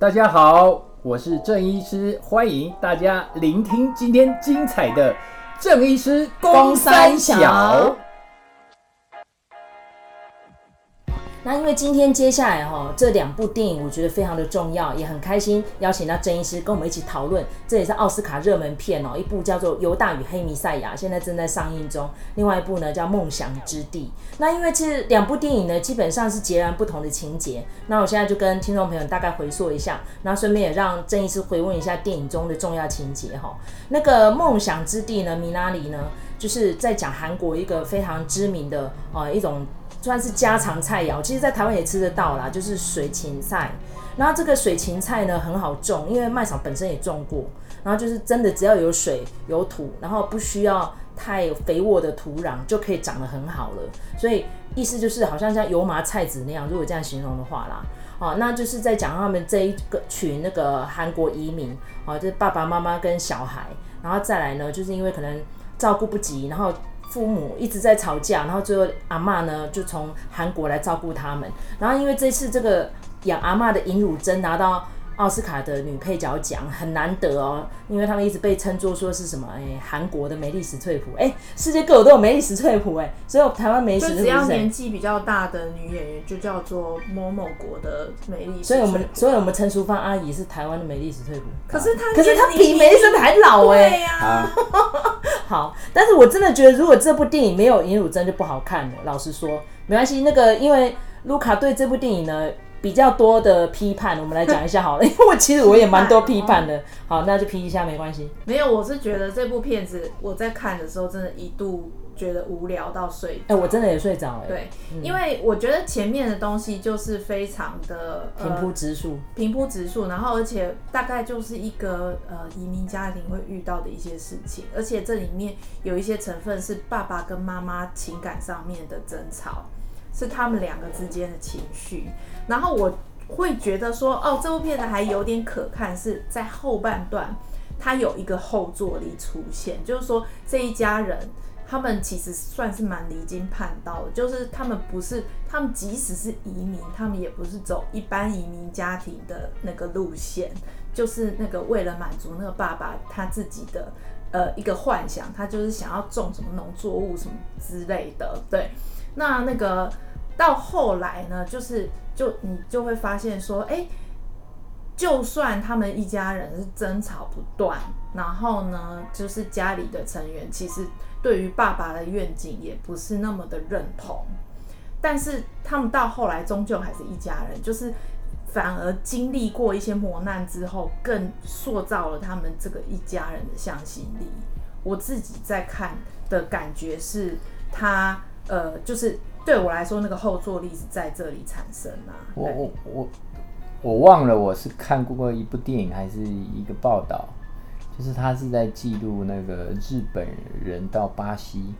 大家好，我是郑医师，欢迎大家聆听今天精彩的郑医师公三小。那因为今天接下来哈这两部电影，我觉得非常的重要，也很开心邀请到郑医师跟我们一起讨论。这也是奥斯卡热门片哦，一部叫做《犹大与黑弥赛亚》，现在正在上映中；另外一部呢叫《梦想之地》。那因为其实两部电影呢基本上是截然不同的情节。那我现在就跟听众朋友大概回溯一下，那顺便也让郑医师回问一下电影中的重要情节哈。那个《梦想之地》呢，米拉里呢，就是在讲韩国一个非常知名的呃一种。算是家常菜肴，其实，在台湾也吃得到啦，就是水芹菜。然后这个水芹菜呢，很好种，因为麦嫂本身也种过。然后就是真的，只要有水有土，然后不需要太肥沃的土壤，就可以长得很好了。所以意思就是，好像像油麻菜籽那样，如果这样形容的话啦，哦，那就是在讲他们这一个群那个韩国移民，哦，就是爸爸妈妈跟小孩，然后再来呢，就是因为可能照顾不及，然后。父母一直在吵架，然后最后阿嬷呢就从韩国来照顾他们。然后因为这次这个养阿嬷的尹汝贞拿到奥斯卡的女配角奖，很难得哦，因为他们一直被称作说是什么哎韩国的梅丽史翠普哎，世界各国都有梅丽史翠普哎，所以台湾梅丽史翠普只要年纪比较大的女演员就叫做某某国的梅莉史。所以我们所以我们陈淑芳阿姨是台湾的梅丽史翠普。可是她可是她比梅丽史还老哎。对呀、啊。好，但是我真的觉得，如果这部电影没有尹汝贞就不好看了。老实说，没关系。那个，因为卢卡对这部电影呢比较多的批判，我们来讲一下好了。因为我其实我也蛮多批判的。好，那就批一下，没关系。没有，我是觉得这部片子我在看的时候，真的一度。觉得无聊到睡，哎、欸，我真的也睡着哎。对、嗯，因为我觉得前面的东西就是非常的平铺直述，平铺直述，然后而且大概就是一个呃移民家庭会遇到的一些事情，而且这里面有一些成分是爸爸跟妈妈情感上面的争吵，是他们两个之间的情绪。然后我会觉得说，哦，这部片子还有点可看，是在后半段，它有一个后坐力出现，就是说这一家人。他们其实算是蛮离经叛道的，就是他们不是，他们即使是移民，他们也不是走一般移民家庭的那个路线，就是那个为了满足那个爸爸他自己的呃一个幻想，他就是想要种什么农作物什么之类的。对，那那个到后来呢，就是就你就会发现说，哎，就算他们一家人是争吵不断，然后呢，就是家里的成员其实。对于爸爸的愿景也不是那么的认同，但是他们到后来终究还是一家人，就是反而经历过一些磨难之后，更塑造了他们这个一家人的向心力。我自己在看的感觉是，他呃，就是对我来说，那个后坐力是在这里产生啊。我我我我忘了我是看过一部电影还是一个报道。就是他是在记录那个日本人到巴西，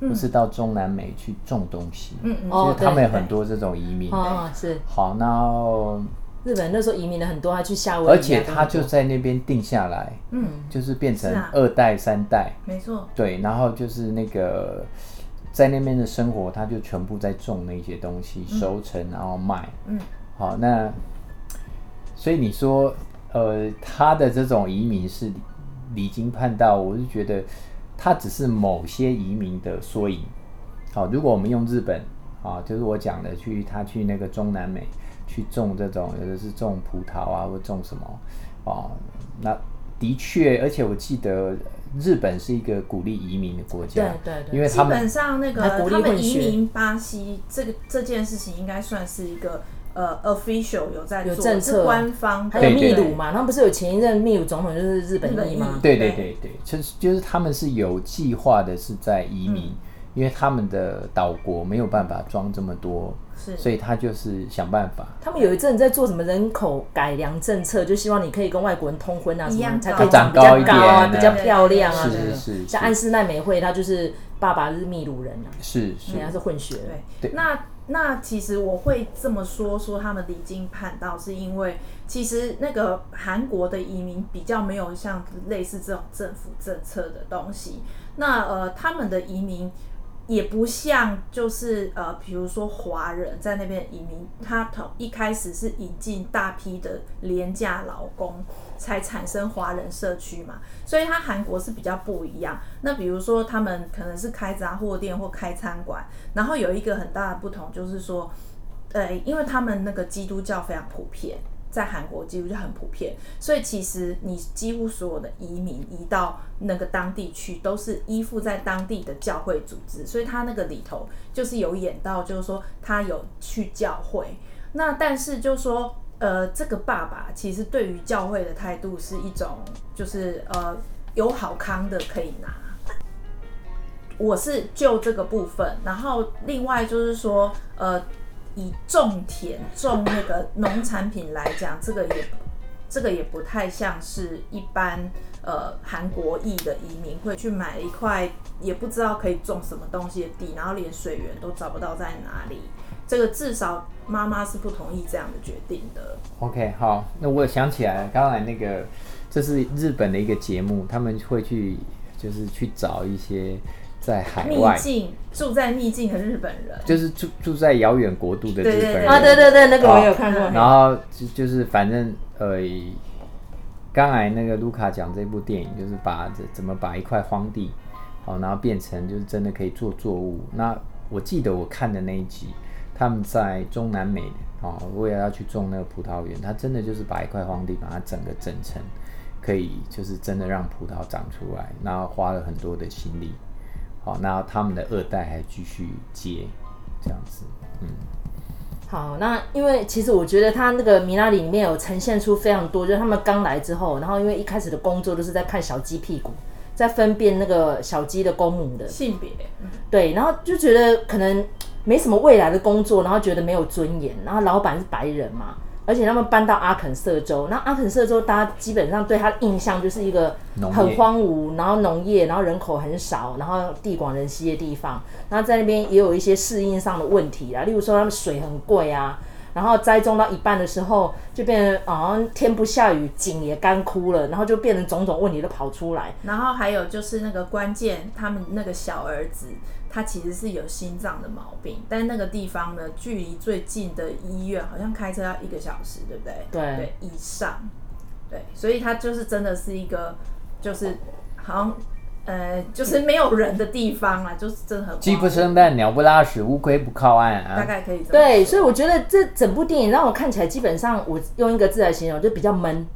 不、嗯、是到中南美去种东西。嗯嗯。就是他们有很多这种移民。哦，是。好，然后日本那时候移民的很多，他去夏威夷。而且他就在那边定下来。嗯。就是变成二代、三代。没错。对，然后就是那个在那边的生活，他就全部在种那些东西，嗯、收成然后卖。嗯。好，那所以你说，呃，他的这种移民是。离经叛道，我是觉得他只是某些移民的缩影。好，如果我们用日本啊，就是我讲的去他去那个中南美去种这种，有的是种葡萄啊，或种什么啊，那的确，而且我记得日本是一个鼓励移民的国家，对对对，因为他们基本上那个他们移民巴西这个这件事情应该算是一个。呃，official 有在做有政策，官方还有秘鲁嘛？他们不是有前一任秘鲁总统就是日本裔吗？对对对对，就是就是他们是有计划的，是在移民，嗯、因为他们的岛国没有办法装这么多，是，所以他就是想办法。他们有一阵在做什么人口改良政策，就希望你可以跟外国人通婚啊，什么才可以长比较高啊，比较漂亮啊，是是是，像安室奈美惠，她就是爸爸是秘鲁人啊，是是，人家是混血，对。对，那。那其实我会这么说，说他们离经叛道，是因为其实那个韩国的移民比较没有像类似这种政府政策的东西。那呃，他们的移民也不像就是呃，比如说华人在那边移民，他从一开始是引进大批的廉价劳工，才产生华人社区嘛，所以他韩国是比较不一样。那比如说他们可能是开杂货店或开餐馆，然后有一个很大的不同就是说，呃，因为他们那个基督教非常普遍。在韩国几乎就很普遍，所以其实你几乎所有的移民移到那个当地去，都是依附在当地的教会组织，所以他那个里头就是有演到，就是说他有去教会。那但是就是说，呃，这个爸爸其实对于教会的态度是一种，就是呃有好康的可以拿。我是就这个部分，然后另外就是说，呃。以种田种那个农产品来讲，这个也这个也不太像是一般呃韩国裔的移民会去买一块也不知道可以种什么东西的地，然后连水源都找不到在哪里。这个至少妈妈是不同意这样的决定的。OK，好，那我想起来了，刚才那个这是日本的一个节目，他们会去就是去找一些。在海外，住在秘境的日本人，就是住住在遥远国度的日本人啊，对对对，那个我有看过。然后就就是反正呃，刚才那个卢卡讲这部电影，就是把这怎么把一块荒地，好，然后变成就是真的可以做作物。那我记得我看的那一集，他们在中南美啊，为了要去种那个葡萄园，他真的就是把一块荒地把它整个整成，可以就是真的让葡萄长出来，然后花了很多的心力。好，那他们的二代还继续接，这样子，嗯，好，那因为其实我觉得他那个米拉里里面有呈现出非常多，就是他们刚来之后，然后因为一开始的工作都是在看小鸡屁股，在分辨那个小鸡的公母的。性别，嗯，对，然后就觉得可能没什么未来的工作，然后觉得没有尊严，然后老板是白人嘛。而且他们搬到阿肯色州，那阿肯色州大家基本上对他的印象就是一个很荒芜，然后农业，然后人口很少，然后地广人稀的地方。然后在那边也有一些适应上的问题啊，例如说他们水很贵啊，然后栽种到一半的时候就变成好像天不下雨，井也干枯了，然后就变成种种问题都跑出来。然后还有就是那个关键，他们那个小儿子。他其实是有心脏的毛病，但那个地方呢，距离最近的医院好像开车要一个小时，对不对？对，对，以上，对，所以他就是真的是一个，就是好像呃，就是没有人的地方啊，就是真的很鸡不生蛋，鸟不拉屎，乌龟不靠岸啊，大概可以这么说。对，所以我觉得这整部电影让我看起来基本上，我用一个字来形容，就比较闷。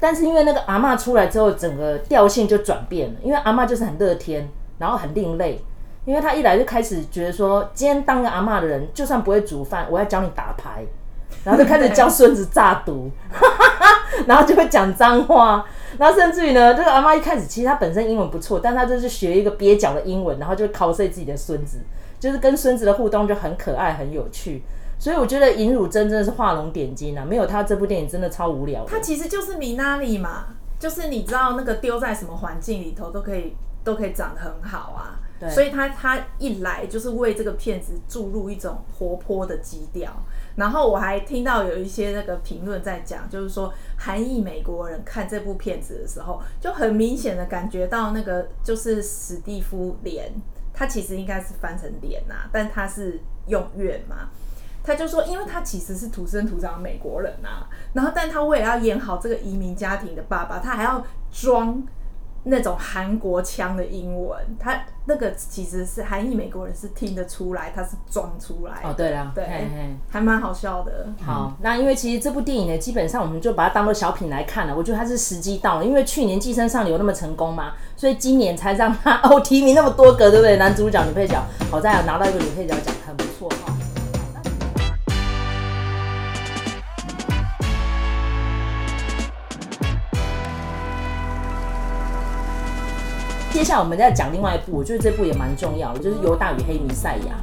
但是因为那个阿嬷出来之后，整个调性就转变了，因为阿妈就是很乐天，然后很另类。因为他一来就开始觉得说，今天当个阿嬷的人，就算不会煮饭，我要教你打牌，然后就开始教孙子诈毒，然后就会讲脏话，然后甚至于呢，这个阿妈一开始其实他本身英文不错，但他就是学一个蹩脚的英文，然后就 cos 自己的孙子，就是跟孙子的互动就很可爱很有趣，所以我觉得尹汝贞真的是画龙点睛啊，没有他这部电影真的超无聊。他其实就是米娜里嘛，就是你知道那个丢在什么环境里头都可以都可以长得很好啊。所以他他一来就是为这个片子注入一种活泼的基调，然后我还听到有一些那个评论在讲，就是说韩裔美国人看这部片子的时候，就很明显的感觉到那个就是史蒂夫连，他其实应该是翻成脸呐，但他是用愿嘛，他就说，因为他其实是土生土长的美国人呐，然后但他为了要演好这个移民家庭的爸爸，他还要装。那种韩国腔的英文，他那个其实是韩裔美国人是听得出来，他是装出来的。哦，对了，对，嘿嘿还蛮好笑的。好，那因为其实这部电影呢，基本上我们就把它当做小品来看了。我觉得它是时机到了，因为去年《寄生上流》那么成功嘛，所以今年才让他 哦提名那么多个，对不对？男主角、女配角，好在有拿到一个女配角奖，很不错哈。接下来我们再讲另外一部，我觉得这部也蛮重要的，就是《犹大与黑弥赛亚》。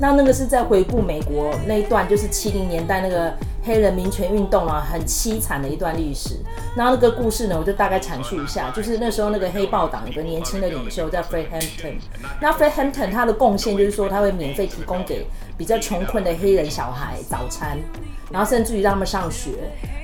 那那个是在回顾美国那一段，就是七零年代那个黑人民权运动啊，很凄惨的一段历史。那那个故事呢，我就大概阐述一下，就是那时候那个黑豹党有个年轻的领袖叫 Fred Hampton。那 Fred Hampton 他的贡献就是说，他会免费提供给比较穷困的黑人小孩早餐。然后甚至于让他们上学，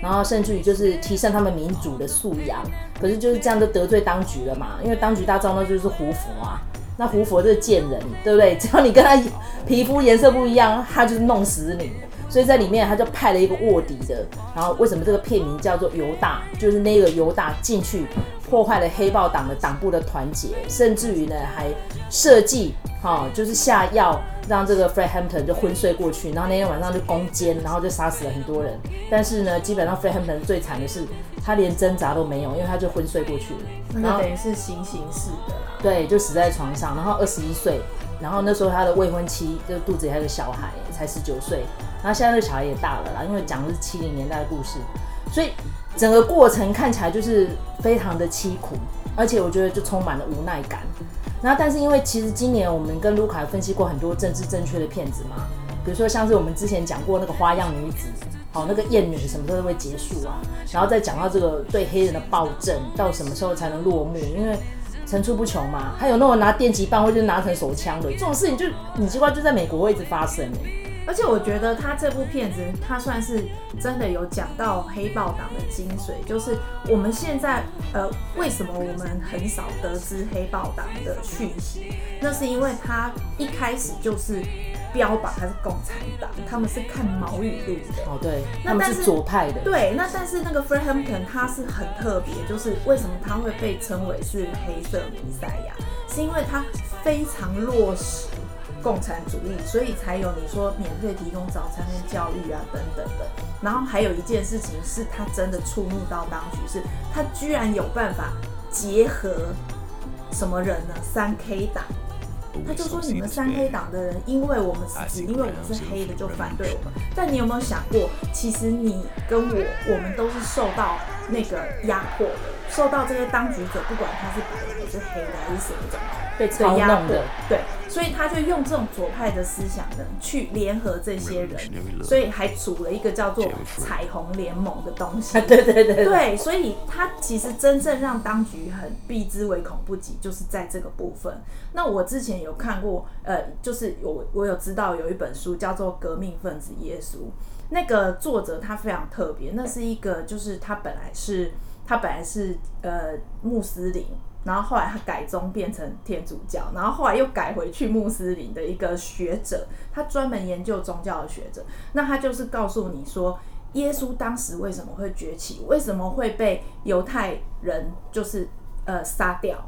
然后甚至于就是提升他们民主的素养。可是就是这样就得罪当局了嘛，因为当局大众呢就是胡佛啊，那胡佛这个贱人，对不对？只要你跟他皮肤颜色不一样，他就是弄死你。所以在里面他就派了一个卧底的。然后为什么这个片名叫做犹大？就是那个犹大进去破坏了黑豹党的党部的团结，甚至于呢还设计，哈，就是下药让这个 Fred Hampton 就昏睡过去。然后那天晚上就攻坚，然后就杀死了很多人。但是呢，基本上 Fred Hampton 最惨的是他连挣扎都没有，因为他就昏睡过去了。那等于是行刑式的。对，就死在床上，然后二十一岁，然后那时候他的未婚妻就肚子里还有个小孩，才十九岁，然后现在这个小孩也大了啦，因为讲的是七零年代的故事，所以整个过程看起来就是非常的凄苦，而且我觉得就充满了无奈感。那但是因为其实今年我们跟卢卡分析过很多政治正确的片子嘛，比如说像是我们之前讲过那个花样女子，好，那个厌女什么时候会结束啊？然后再讲到这个对黑人的暴政到什么时候才能落幕？因为层出不穷嘛，还有那种拿电击棒或者拿成手枪的这种事情就，就你奇怪就在美国会一直发生。而且我觉得他这部片子，他算是真的有讲到黑豹党的精髓，就是我们现在呃，为什么我们很少得知黑豹党的讯息？那是因为他一开始就是。标榜他是共产党，他们是看毛语录的哦，对，那但是左派的，对，那但是那个 Fred Hampton 他是很特别，就是为什么他会被称为是黑色弥赛亚，是因为他非常落实共产主义，所以才有你说免费提供早餐跟教育啊等等的。然后还有一件事情是他真的触怒到当局，是他居然有办法结合什么人呢？三 K 党。他就说：“你们三 K 党的人，因为我们是只因为我们是黑的就反对我们。但你有没有想过，其实你跟我，我们都是受到那个压迫的，受到这些当局者，不管他是白的还是黑的还是什么的。”被操弄的，对，所以他就用这种左派的思想呢，去联合这些人，所以还组了一个叫做彩虹联盟的东西。对对对对，对，所以他其实真正让当局很避之唯恐不及，就是在这个部分。那我之前有看过，呃，就是我我有知道有一本书叫做《革命分子耶稣》，那个作者他非常特别，那是一个就是他本来是他本来是呃穆斯林。然后后来他改宗变成天主教，然后后来又改回去穆斯林的一个学者，他专门研究宗教的学者。那他就是告诉你说，耶稣当时为什么会崛起，为什么会被犹太人就是呃杀掉？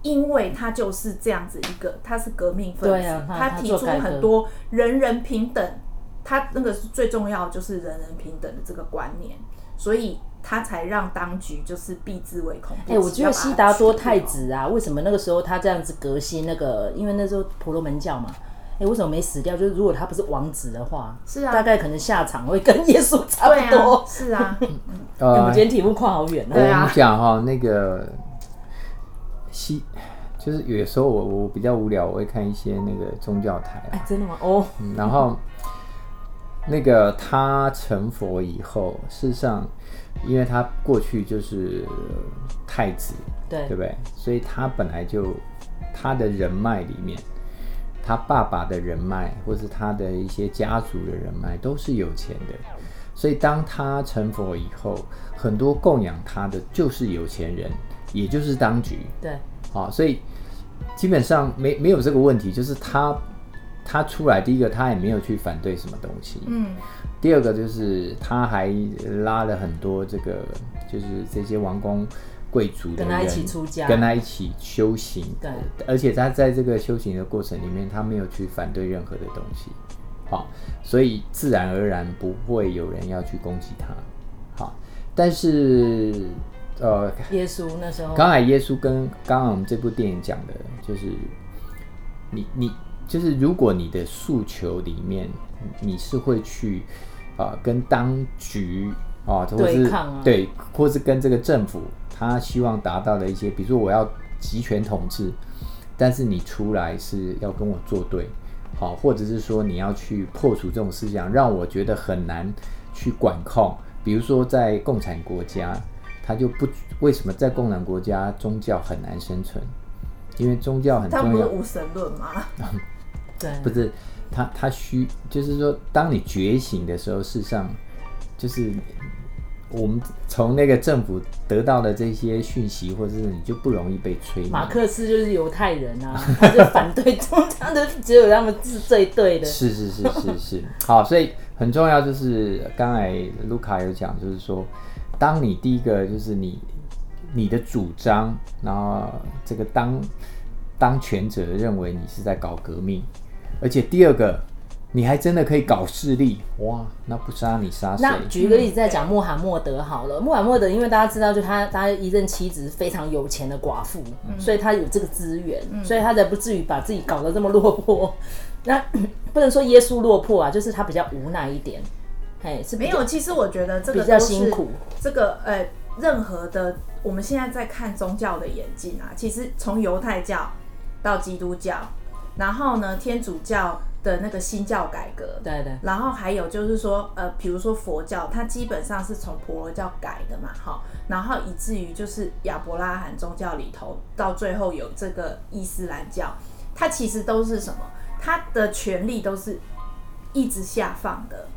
因为他就是这样子一个，他是革命分子，啊、他，他提出很多人人平等，他那个是最重要的，就是人人平等的这个观念，所以。他才让当局就是避之唯恐不及。哎、欸，我觉得悉达多太子啊，为什么那个时候他这样子革新那个？因为那时候婆罗门教嘛。哎、欸，为什么没死掉？就是如果他不是王子的话，是啊，大概可能下场会跟耶稣差不多。啊是啊，呃、我们今天题目跨好远了。我们讲哈，那个西，就是有时候我我比较无聊，我会看一些那个宗教台。哎、欸，真的吗？哦、嗯，然后那个他成佛以后，事实上。因为他过去就是太子，对，对不对？所以他本来就他的人脉里面，他爸爸的人脉，或是他的一些家族的人脉都是有钱的。所以当他成佛以后，很多供养他的就是有钱人，也就是当局。对，好，所以基本上没没有这个问题，就是他他出来，第一个他也没有去反对什么东西，嗯。第二个就是他还拉了很多这个，就是这些王公贵族的人跟他一起出家，跟他一起修行。对，而且他在这个修行的过程里面，他没有去反对任何的东西，好，所以自然而然不会有人要去攻击他。好，但是呃，耶稣那时候，刚才耶稣跟刚刚我们这部电影讲的，就是你你就是如果你的诉求里面你是会去。啊，跟当局啊，或是对抗啊，对，或是跟这个政府，他希望达到的一些，比如说我要集权统治，但是你出来是要跟我作对，好，或者是说你要去破除这种思想，让我觉得很难去管控。比如说在共产国家，他就不为什么在共产国家宗教很难生存？因为宗教很重要。他不是无神论吗？对，不是。他他需就是说，当你觉醒的时候，事实上就是我们从那个政府得到的这些讯息，或者是你就不容易被催。马克思就是犹太人啊，他就反对宗教的，只有他们是最对的。是是是是是，好，所以很重要就是刚才卢卡有讲，就是说，当你第一个就是你你的主张，然后这个当当权者认为你是在搞革命，而且第二个。你还真的可以搞势力哇？那不杀你杀谁？那举一个例子，在讲穆罕默德好了。穆罕默德，因为大家知道，就他他一任妻子是非常有钱的寡妇，嗯、所以他有这个资源，嗯、所以他才不至于把自己搞得这么落魄。那 不能说耶稣落魄啊，就是他比较无奈一点。哎，是没有。其实我觉得这个比较辛苦。这个呃，任何的我们现在在看宗教的演进啊，其实从犹太教到基督教，然后呢，天主教。的那个新教改革，对对，然后还有就是说，呃，比如说佛教，它基本上是从婆罗教改的嘛，哈，然后以至于就是亚伯拉罕宗教里头，到最后有这个伊斯兰教，它其实都是什么？它的权力都是一直下放的。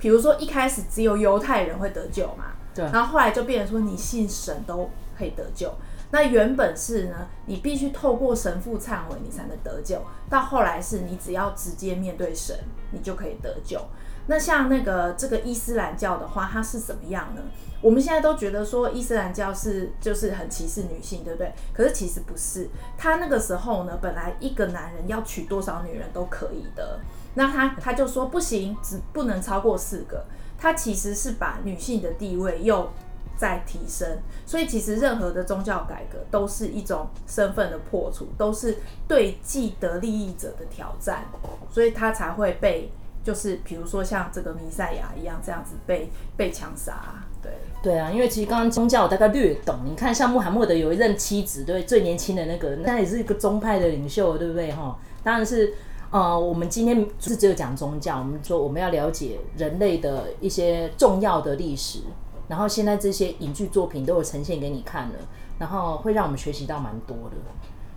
比如说一开始只有犹太人会得救嘛，对，然后后来就变成说你信神都可以得救。那原本是呢，你必须透过神父忏悔，你才能得救。到后来是你只要直接面对神，你就可以得救。那像那个这个伊斯兰教的话，它是怎么样呢？我们现在都觉得说伊斯兰教是就是很歧视女性，对不对？可是其实不是。他那个时候呢，本来一个男人要娶多少女人都可以的，那他他就说不行，只不能超过四个。他其实是把女性的地位又在提升，所以其实任何的宗教改革都是一种身份的破除，都是对既得利益者的挑战，所以他才会被，就是比如说像这个弥赛亚一样这样子被被枪杀。对对啊，因为其实刚刚宗教我大概略懂，你看像穆罕默德有一任妻子，对最年轻的那个，那也是一个宗派的领袖，对不对哈？当然是呃，我们今天是只有讲宗教，我们说我们要了解人类的一些重要的历史。然后现在这些影剧作品都有呈现给你看了，然后会让我们学习到蛮多的。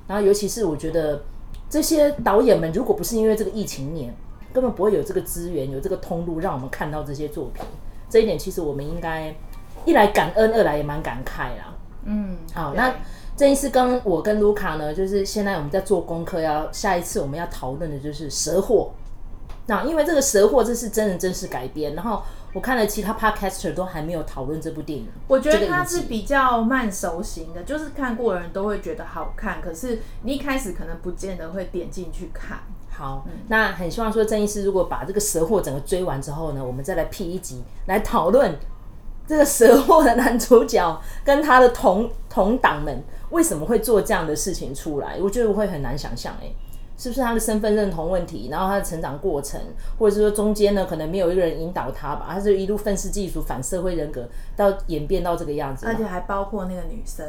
然后尤其是我觉得这些导演们，如果不是因为这个疫情年，根本不会有这个资源、有这个通路让我们看到这些作品。这一点其实我们应该一来感恩，二来也蛮感慨啦。嗯，好，那这一次跟我跟卢卡呢，就是现在我们在做功课要，要下一次我们要讨论的就是蛇祸。那因为这个蛇祸这是真人真事改编，然后。我看了其他 podcaster 都还没有讨论这部电影。我觉得它是比较慢熟型的，就是看过的人都会觉得好看，可是你一开始可能不见得会点进去看。好，嗯、那很希望说郑医师如果把这个蛇货整个追完之后呢，我们再来 P 一集来讨论这个蛇货的男主角跟他的同同党们为什么会做这样的事情出来。我觉得我会很难想象哎、欸。是不是他的身份认同问题，然后他的成长过程，或者是说中间呢，可能没有一个人引导他吧，他是一路愤世嫉俗、反社会人格，到演变到这个样子。而且还包括那个女生，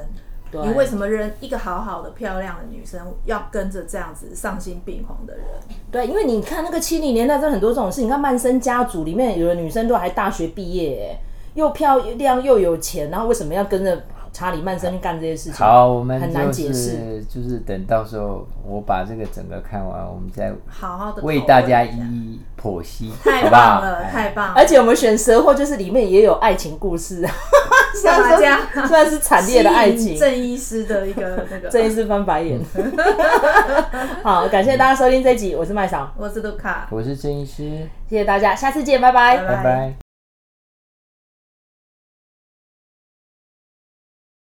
你为什么人一个好好的漂亮的女生要跟着这样子丧心病狂的人？对，因为你看那个七零年代，真很多这种事。你看《曼森家族》里面有的女生都还大学毕业，又漂亮又有钱，然后为什么要跟着？查理曼森去干这些事情，好，我们、就是、很难解释。就是等到时候我把这个整个看完，我们再好好的为大家一一剖析，太棒了，太棒了！而且我们选蛇货，就是里面也有爱情故事，大家算是惨烈的爱情。郑医师的一个那个，郑医师翻白眼。好，感谢大家收听这集，我是麦嫂，我是卢卡，我是郑医师，谢谢大家，下次见，拜拜，拜拜。